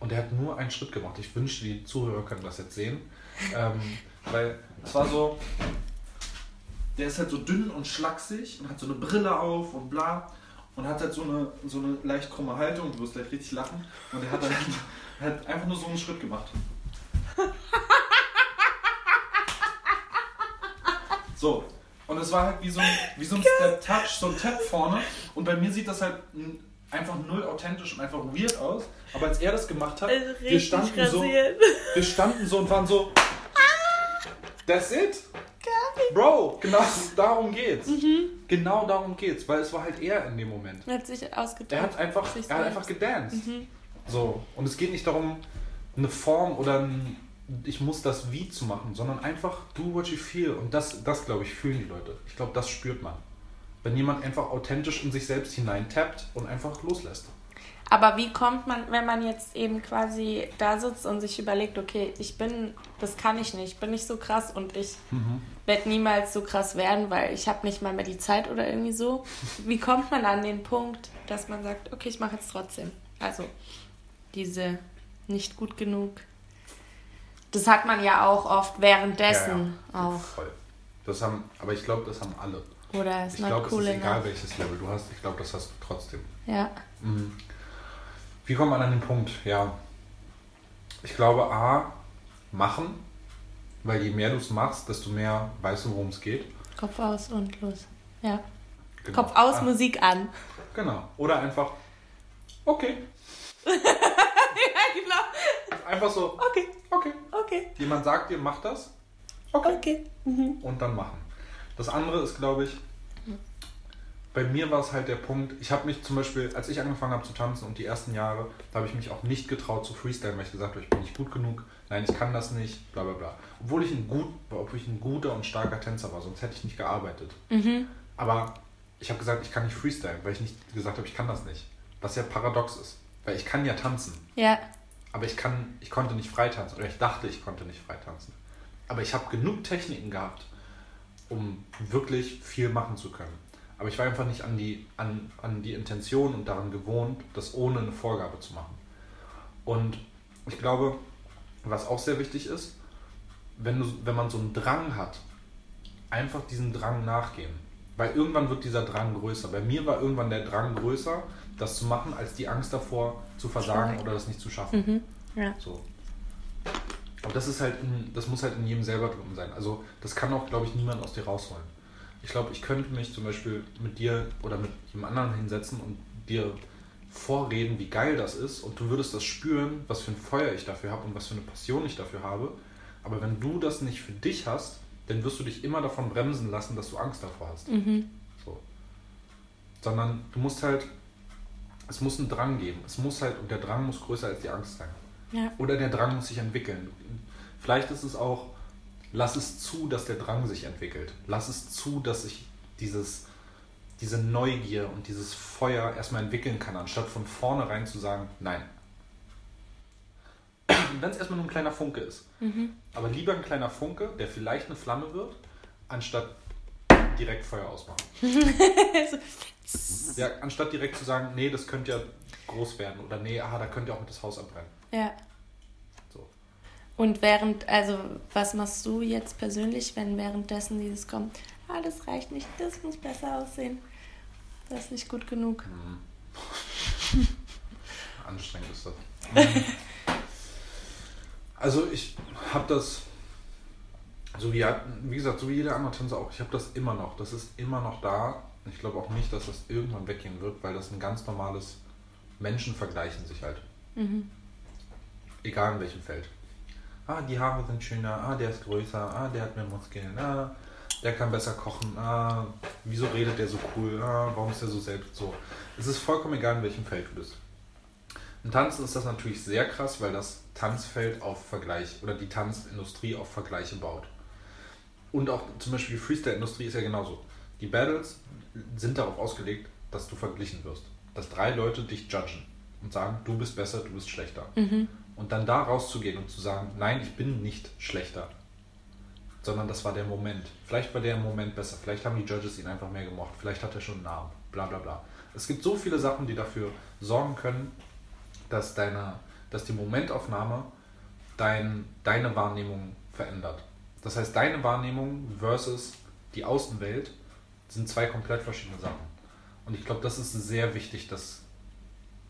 und er hat nur einen Schritt gemacht. Ich wünschte, die Zuhörer können das jetzt sehen. Ähm, weil es war so, der ist halt so dünn und schlaksig und hat so eine Brille auf und bla. Und hat halt so eine, so eine leicht krumme Haltung, du wirst gleich richtig lachen. Und er hat, halt, hat einfach nur so einen Schritt gemacht. So. Und es war halt wie so ein, wie so ein Step-Touch, so ein Tap vorne. Und bei mir sieht das halt einfach null authentisch und einfach weird aus. Aber als er das gemacht hat, wir standen so, wir standen so und waren so. That's it. Bro, genau darum geht's. Genau darum geht's, weil es war halt er in dem Moment. Hat sich ausgedrückt. Er hat einfach, er hat einfach gedanced. So, und es geht nicht darum, eine Form oder ein, ich muss das wie zu machen, sondern einfach do what you feel. Und das, das glaube ich, fühlen die Leute. Ich glaube, das spürt man. Wenn jemand einfach authentisch in sich selbst hineintappt und einfach loslässt. Aber wie kommt man, wenn man jetzt eben quasi da sitzt und sich überlegt, okay, ich bin, das kann ich nicht, ich bin nicht so krass und ich werde niemals so krass werden, weil ich habe nicht mal mehr die Zeit oder irgendwie so. Wie kommt man an den Punkt, dass man sagt, okay, ich mache jetzt trotzdem? Also diese nicht gut genug. Das hat man ja auch oft währenddessen auch. Voll. Das haben, aber ich glaube, das haben alle. Oder ist Ich glaube, es cool ist egal, welches Level du hast. Ich glaube, das hast du trotzdem. Ja. Mhm. Wie kommt man an den Punkt? Ja, ich glaube, A, machen, weil je mehr du es machst, desto mehr weißt du, worum es geht. Kopf aus und los. Ja. Genau. Kopf aus, Ah, Musik an. Genau. Oder einfach, okay. Einfach so, Okay, okay. okay, Jemand sagt dir, mach das. Okay. okay. Mhm. Und dann machen. Das andere ist, glaube ich, bei mir war es halt der Punkt, ich habe mich zum Beispiel, als ich angefangen habe zu tanzen und die ersten Jahre, da habe ich mich auch nicht getraut zu freestylen, weil ich gesagt habe, ich bin nicht gut genug, nein, ich kann das nicht, bla bla bla. Obwohl ich ein, gut, obwohl ich ein guter und starker Tänzer war, sonst hätte ich nicht gearbeitet. Mhm. Aber ich habe gesagt, ich kann nicht freestylen, weil ich nicht gesagt habe, ich kann das nicht. Was ja paradox ist. Weil ich kann ja tanzen, Ja, aber ich, kann, ich konnte nicht frei tanzen. Oder ich dachte, ich konnte nicht frei tanzen. Aber ich habe genug Techniken gehabt, um wirklich viel machen zu können. Aber ich war einfach nicht an die, an, an die Intention und daran gewohnt, das ohne eine Vorgabe zu machen. Und ich glaube, was auch sehr wichtig ist, wenn, du, wenn man so einen Drang hat, einfach diesem Drang nachgehen. Weil irgendwann wird dieser Drang größer. Bei mir war irgendwann der Drang größer, das zu machen, als die Angst davor zu versagen Schwierig. oder das nicht zu schaffen. Mhm. ja. So. Aber das ist halt, in, das muss halt in jedem selber drin sein. Also das kann auch, glaube ich, niemand aus dir rausholen. Ich glaube, ich könnte mich zum Beispiel mit dir oder mit jemand anderen hinsetzen und dir vorreden, wie geil das ist und du würdest das spüren, was für ein Feuer ich dafür habe und was für eine Passion ich dafür habe. Aber wenn du das nicht für dich hast, dann wirst du dich immer davon bremsen lassen, dass du Angst davor hast. Mhm. So. Sondern du musst halt, es muss einen Drang geben. Es muss halt, und der Drang muss größer als die Angst sein. Ja. Oder der Drang muss sich entwickeln. Vielleicht ist es auch, lass es zu, dass der Drang sich entwickelt. Lass es zu, dass sich dieses, diese Neugier und dieses Feuer erstmal entwickeln kann, anstatt von vornherein zu sagen, nein. Wenn es erstmal nur ein kleiner Funke ist. Mhm. Aber lieber ein kleiner Funke, der vielleicht eine Flamme wird, anstatt direkt Feuer ausmachen. Ja, anstatt direkt zu sagen, nee, das könnte ja groß werden oder nee, aha, da könnte ja auch mit das Haus abbrennen. ja. So. Und während, also was machst du jetzt persönlich, wenn währenddessen dieses kommt, ah, das reicht nicht, das muss besser aussehen. Das ist nicht gut genug. anstrengend ist das. also ich habe das, so wie, wie gesagt, so wie jeder andere Tänzer auch, ich habe das immer noch. Das ist immer noch da. Ich glaube auch nicht, dass das irgendwann weggehen wird, weil das ein ganz normales Menschen vergleichen sich halt. Mhm. Egal in welchem Feld. Ah, die Haare sind schöner, ah, der ist größer, ah, der hat mehr Muskeln, ah, der kann besser kochen, ah, wieso redet der so cool, ah, warum ist der so selbst so. Es ist vollkommen egal, in welchem Feld du bist. Im Tanzen ist das natürlich sehr krass, weil das Tanzfeld auf Vergleich oder die Tanzindustrie auf Vergleiche baut. Und auch zum Beispiel die Freestyle-Industrie ist ja genauso. Die Battles sind darauf ausgelegt, dass du verglichen wirst. Dass drei Leute dich judgen und sagen, du bist besser, du bist schlechter. Mhm. Und dann da rauszugehen und zu sagen, nein, ich bin nicht schlechter. Sondern das war der Moment. Vielleicht war der Moment besser. Vielleicht haben die Judges ihn einfach mehr gemocht. Vielleicht hat er schon einen Namen. Bla bla bla. Es gibt so viele Sachen, die dafür sorgen können, dass, deine, dass die Momentaufnahme dein, deine Wahrnehmung verändert. Das heißt, deine Wahrnehmung versus die Außenwelt sind zwei komplett verschiedene Sachen. Und ich glaube, das ist sehr wichtig, das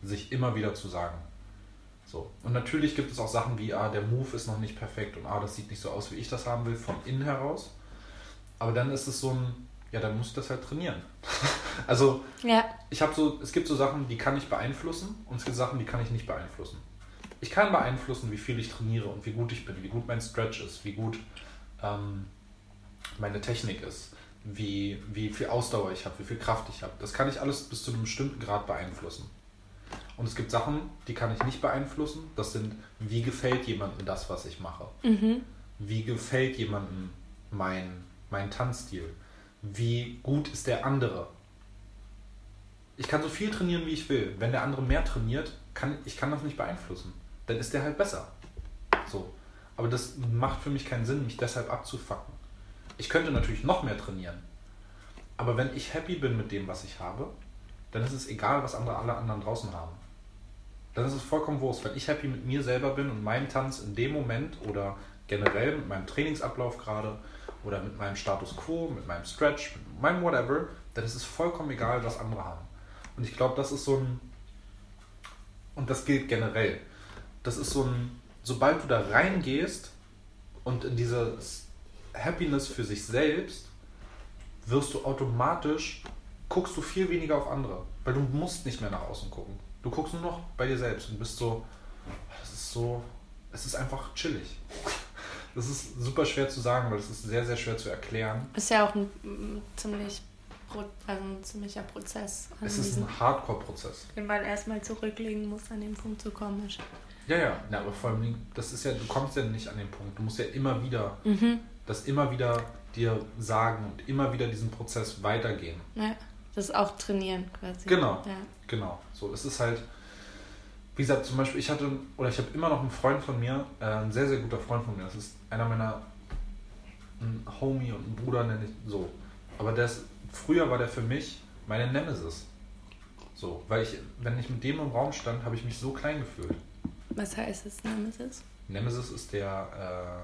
sich immer wieder zu sagen. So. Und natürlich gibt es auch Sachen wie, ah, der Move ist noch nicht perfekt und ah, das sieht nicht so aus, wie ich das haben will, von innen heraus. Aber dann ist es so ein, ja, dann muss ich das halt trainieren. also, Ja. ich habe so, es gibt so Sachen, die kann ich beeinflussen und es gibt Sachen, die kann ich nicht beeinflussen. Ich kann beeinflussen, wie viel ich trainiere und wie gut ich bin, wie gut mein Stretch ist, wie gut ähm, meine Technik ist, wie, wie viel Ausdauer ich habe, wie viel Kraft ich habe. Das kann ich alles bis zu einem bestimmten Grad beeinflussen. Und es gibt Sachen, die kann ich nicht beeinflussen. Das sind, wie gefällt jemandem das, was ich mache? Mhm. Wie gefällt jemandem mein, mein Tanzstil? Wie gut ist der andere? Ich kann so viel trainieren, wie ich will. Wenn der andere mehr trainiert, kann ich kann das nicht beeinflussen. Dann ist der halt besser. So. Aber das macht für mich keinen Sinn, mich deshalb abzufacken. Ich könnte natürlich noch mehr trainieren. Aber wenn ich happy bin mit dem, was ich habe, dann ist es egal, was andere, alle anderen draußen haben. Dann ist es vollkommen Wurst. Wenn ich happy mit mir selber bin und meinem Tanz in dem Moment oder generell mit meinem Trainingsablauf gerade oder mit meinem Status quo, mit meinem Stretch, mit meinem whatever, dann ist es vollkommen egal, was andere haben. Und ich glaube, das ist so ein, und das gilt generell, das ist so ein, sobald du da reingehst und in dieses Happiness für sich selbst, wirst du automatisch, guckst du viel weniger auf andere, weil du musst nicht mehr nach außen gucken. Du guckst nur noch bei dir selbst und bist so, das ist so, es ist einfach chillig. Das ist super schwer zu sagen, weil es ist sehr, sehr schwer zu erklären. Ist ja auch ein mm, ziemlich also ein ziemlicher Prozess. Es ist ein Hardcore-Prozess. den man erstmal zurücklegen muss, an dem Punkt zu kommen. Ja, ja, ja, aber vor allem, das ist ja, du kommst ja nicht an den Punkt. Du musst ja immer wieder, Mhm. das immer wieder dir sagen und immer wieder diesen Prozess weitergehen. Ja, das ist auch trainieren quasi. Genau. Ja. Genau. So, es ist halt, wie gesagt, zum Beispiel, ich hatte, oder ich habe immer noch einen Freund von mir, äh, ein sehr, sehr guter Freund von mir. Das ist einer meiner, ein Homie und ein Bruder, nenne ich so. Aber ist, früher war der für mich meine Nemesis. So, weil ich, wenn ich mit dem im Raum stand, habe ich mich so klein gefühlt. Was heißt es, Nemesis? Nemesis ist der,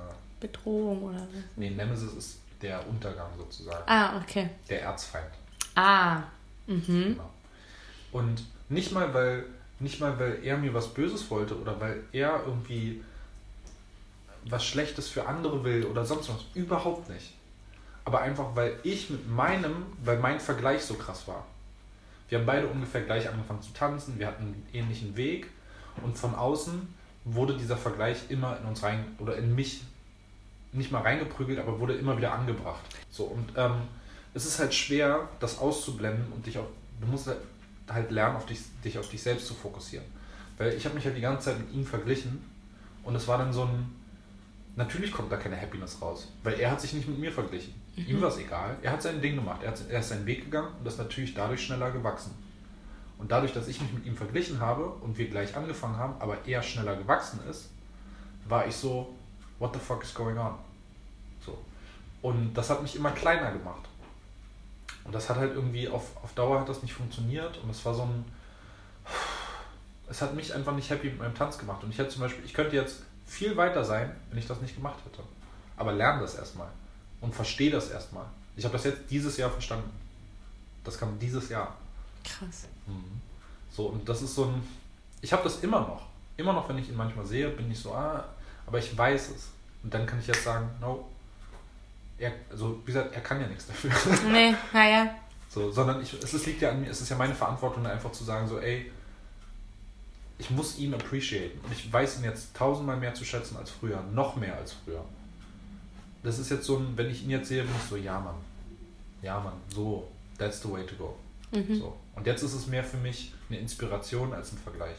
äh, Bedrohung oder was? nee, Nemesis ist der Untergang sozusagen. Ah, okay. Der Erzfeind. Ah. Mhm. Genau. Und nicht mal, weil, nicht mal, weil er mir was Böses wollte oder weil er irgendwie was Schlechtes für andere will oder sonst was. Überhaupt nicht. Aber einfach, weil ich mit meinem, weil mein Vergleich so krass war. Wir haben beide ungefähr gleich angefangen zu tanzen, wir hatten einen ähnlichen Weg und von außen wurde dieser Vergleich immer in uns rein oder in mich nicht mal reingeprügelt, aber wurde immer wieder angebracht. So und ähm, es ist halt schwer, das auszublenden und dich auf, du musst halt- halt lernen, auf dich, dich auf dich selbst zu fokussieren. Weil ich habe mich halt die ganze Zeit mit ihm verglichen und es war dann so ein, natürlich kommt da keine Happiness raus, weil er hat sich nicht mit mir verglichen. Ihm war es egal, er hat sein Ding gemacht, er, hat, er ist seinen Weg gegangen und ist natürlich dadurch schneller gewachsen. Und dadurch, dass ich mich mit ihm verglichen habe und wir gleich angefangen haben, aber er schneller gewachsen ist, war ich so, what the fuck is going on? So. Und das hat mich immer kleiner gemacht. Und das hat halt irgendwie auf, auf Dauer hat das nicht funktioniert und es war so ein. Es hat mich einfach nicht happy mit meinem Tanz gemacht. Und ich hätte zum Beispiel, ich könnte jetzt viel weiter sein, wenn ich das nicht gemacht hätte. Aber lerne das erstmal und verstehe das erstmal. Ich habe das jetzt dieses Jahr verstanden. Das kam dieses Jahr. Krass. Mhm. So, und das ist so ein, ich habe das immer noch. Immer noch, wenn ich ihn manchmal sehe, bin ich so, ah, aber ich weiß es. Und dann kann ich jetzt sagen, no, er, also wie gesagt, er kann ja nichts dafür. Nee, naja. So, sondern ich, es ist, liegt ja an mir, es ist ja meine Verantwortung, einfach zu sagen, so, ey, ich muss ihn appreciaten. Und ich weiß ihn jetzt tausendmal mehr zu schätzen als früher, noch mehr als früher. Das ist jetzt so ein, wenn ich ihn jetzt sehe, bin ich so, ja Mann, ja Mann, so, that's the way to go. Mhm. So. Und jetzt ist es mehr für mich eine Inspiration als ein Vergleich.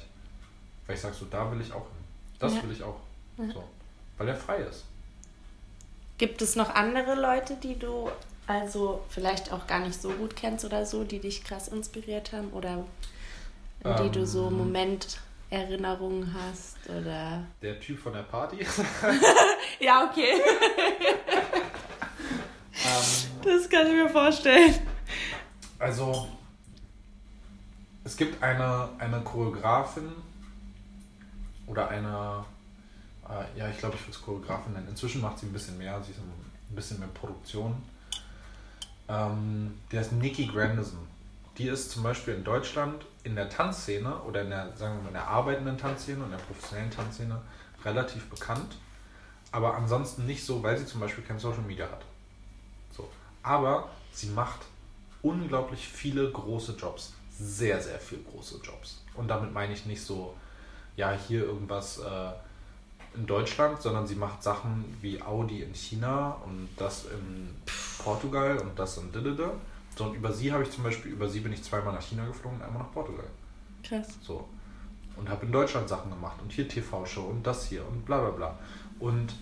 Weil ich sage so, da will ich auch hin. Das Ja. will ich auch. So. Weil er frei ist. Gibt es noch andere Leute, die du also vielleicht auch gar nicht so gut kennst oder so, die dich krass inspiriert haben oder an die du so Ähm. Momenterinnerungen hast oder Der Typ von der Party. Ja, okay. ähm, Das kann ich mir vorstellen. Also, es gibt eine, eine Choreografin oder eine, äh, ja, ich glaube, ich würde es Choreografin nennen. Inzwischen macht sie ein bisschen mehr, sie ist ein bisschen mehr Produktion. Ähm, die heißt Nikki Grandison. Die ist zum Beispiel in Deutschland in der Tanzszene oder in der, sagen wir mal, in der arbeitenden Tanzszene und der professionellen Tanzszene relativ bekannt. Aber ansonsten nicht so, weil sie zum Beispiel kein Social Media hat. So. Aber sie macht unglaublich viele große Jobs. Sehr, sehr viele große Jobs. Und damit meine ich nicht so, ja, hier irgendwas äh, in Deutschland, sondern sie macht Sachen wie Audi in China und das in Portugal und das in Didede. So, und über sie habe ich zum Beispiel, über sie bin ich zweimal nach China geflogen und einmal nach Portugal. Krass. So. Und habe in Deutschland Sachen gemacht und hier TV-Show und das hier und bla bla bla. Und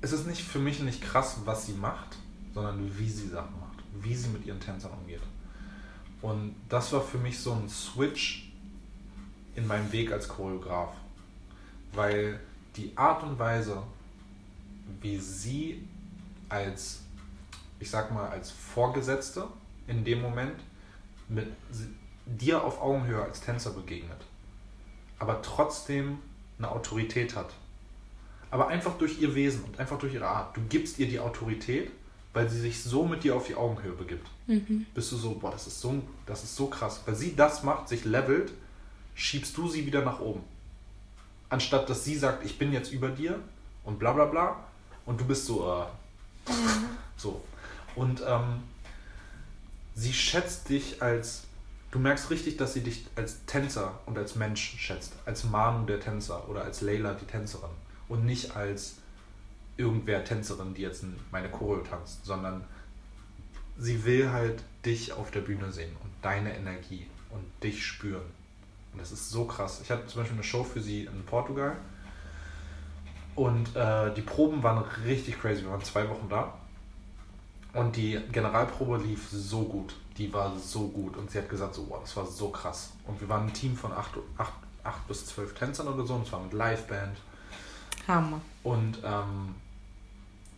es ist nicht für mich nicht krass, was sie macht, sondern wie sie Sachen macht, wie sie mit ihren Tänzern umgeht. Und das war für mich so ein Switch in meinem Weg als Choreograf. Weil die Art und Weise, wie sie als, ich sag mal, als Vorgesetzte in dem Moment mit dir auf Augenhöhe als Tänzer begegnet, aber trotzdem eine Autorität hat. Aber einfach durch ihr Wesen und einfach durch ihre Art. Du gibst ihr die Autorität, weil sie sich so mit dir auf die Augenhöhe begibt. Bist du so, boah, das ist so, das ist so krass. Weil sie das macht, sich levelt, schiebst du sie wieder nach oben. Anstatt dass sie sagt, ich bin jetzt über dir und bla bla bla. Und du bist so, äh, so. Und ähm, sie schätzt dich als, du merkst richtig, dass sie dich als Tänzer und als Mensch schätzt. Als Manu der Tänzer oder als Leila die Tänzerin. Und nicht als irgendwer Tänzerin, die jetzt meine Choreo tanzt, sondern sie will halt dich auf der Bühne sehen und deine Energie und dich spüren. Und das ist so krass. Ich hatte zum Beispiel eine Show für sie in Portugal und äh, die Proben waren richtig crazy. Wir waren zwei Wochen da und die Generalprobe lief so gut. Die war so gut und sie hat gesagt, so, wow, das war so krass. Und wir waren ein Team von acht, acht, acht bis zwölf Tänzern oder so und zwar mit Liveband. Hammer. Und ähm,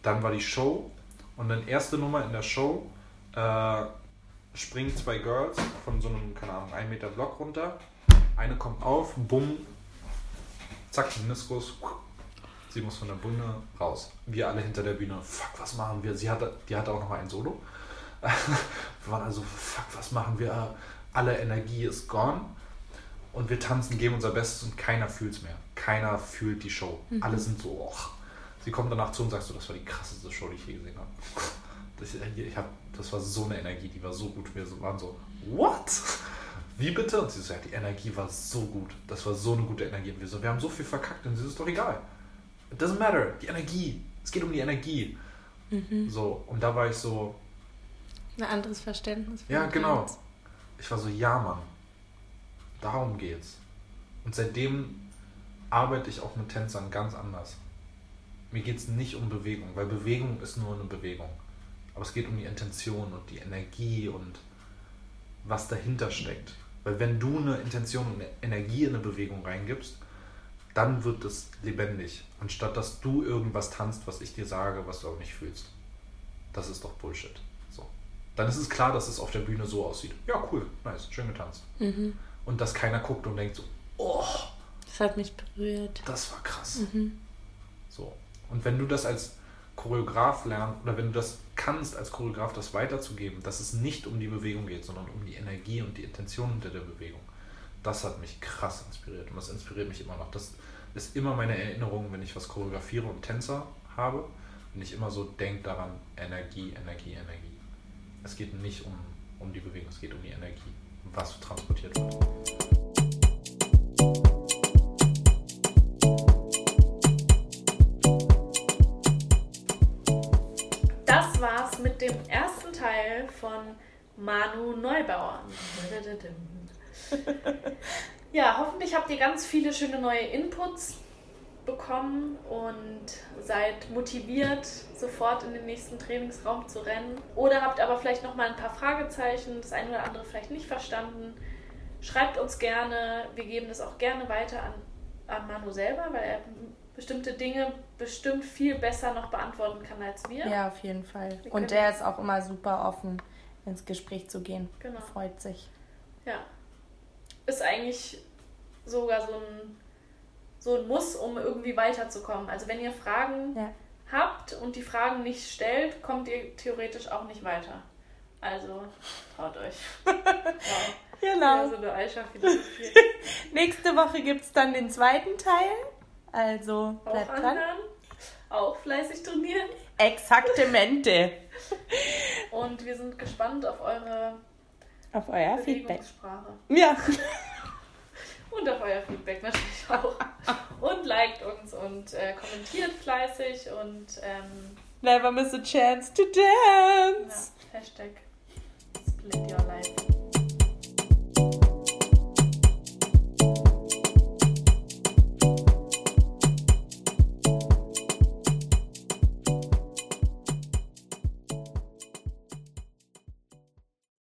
dann war die Show und dann erste Nummer in der Show äh, springen zwei Girls von so einem, keine Ahnung, 1 Meter Block runter. Eine kommt auf, bumm, zack, Meniskus. Sie muss von der Bühne raus. Wir alle hinter der Bühne, fuck, was machen wir? Sie hatte, die hatte auch noch mal ein Solo. wir waren also, fuck, was machen wir? Alle Energie ist gone. Und wir tanzen, geben unser Bestes und keiner fühlt es mehr. Keiner fühlt die Show. Alle sind so, och. Sie kommt danach zu und sagt so, das war die krasseste Show, die ich je gesehen habe. Das, ich hab, das war so eine Energie, die war so gut. Wir waren so, what? Wie bitte? Und sie so, ja, die Energie war so gut. Das war so eine gute Energie. Und wir so, wir haben so viel verkackt und sie so, ist doch egal. It doesn't matter. Die Energie. Es geht um die Energie. So, und da war ich so, Ein anderes Verständnis. ja, genau. Tanz. Ich war so, ja, Mann. Darum geht's. Und seitdem arbeite ich auch mit Tänzern ganz anders. Mir geht's nicht um Bewegung, weil Bewegung ist nur eine Bewegung. Aber es geht um die Intention und die Energie und was dahinter steckt. Weil wenn du eine Intention und eine Energie in eine Bewegung reingibst, dann wird es lebendig. Anstatt dass du irgendwas tanzt, was ich dir sage, was du aber nicht fühlst. Das ist doch Bullshit. So. Dann ist es klar, dass es auf der Bühne so aussieht. Ja, cool, nice, schön getanzt. Mhm. Und dass keiner guckt und denkt so, oh, Das hat mich berührt. das war krass. So. Und wenn du das als Choreograf lernst oder wenn du das kannst, als Choreograf das weiterzugeben, dass es nicht um die Bewegung geht, sondern um die Energie und die Intention hinter der Bewegung, das hat mich krass inspiriert und das inspiriert mich immer noch. Das ist immer meine Erinnerung, wenn ich was choreografiere und Tänzer habe, wenn ich immer so denke daran, Energie, Energie, Energie. Es geht nicht um, um die Bewegung, es geht um die Energie, was transportiert wird. Dem ersten Teil von Manu Neubauer. Ja, hoffentlich habt ihr ganz viele schöne neue Inputs bekommen und seid motiviert, sofort in den nächsten Trainingsraum zu rennen. Oder habt aber vielleicht noch mal ein paar Fragezeichen, das eine oder andere vielleicht nicht verstanden. Schreibt uns gerne, wir geben das auch gerne weiter an, an Manu selber, weil er bestimmte Dinge bestimmt viel besser noch beantworten kann als wir. Ja, auf jeden Fall. Wir Und der ist auch immer super offen, ins Gespräch zu gehen. Genau. Freut sich. Ja. Ist eigentlich sogar so ein, so ein Muss, um irgendwie weiterzukommen. Also wenn ihr Fragen Ja. habt und die Fragen nicht stellt, kommt ihr theoretisch auch nicht weiter. Also traut euch. Genau. Ja, so eine Aisha-Philosophie. Nächste Woche gibt es dann den zweiten Teil. Also Auch bleibt dran. anhören. Auch fleißig trainieren. Exaktamente. Und wir sind gespannt auf eure Auf euer Feedback. Ja. Und auf euer Feedback natürlich auch. Und liked uns und äh, kommentiert fleißig und ähm, Never miss a chance to dance. ja, Hashtag Split Your Life.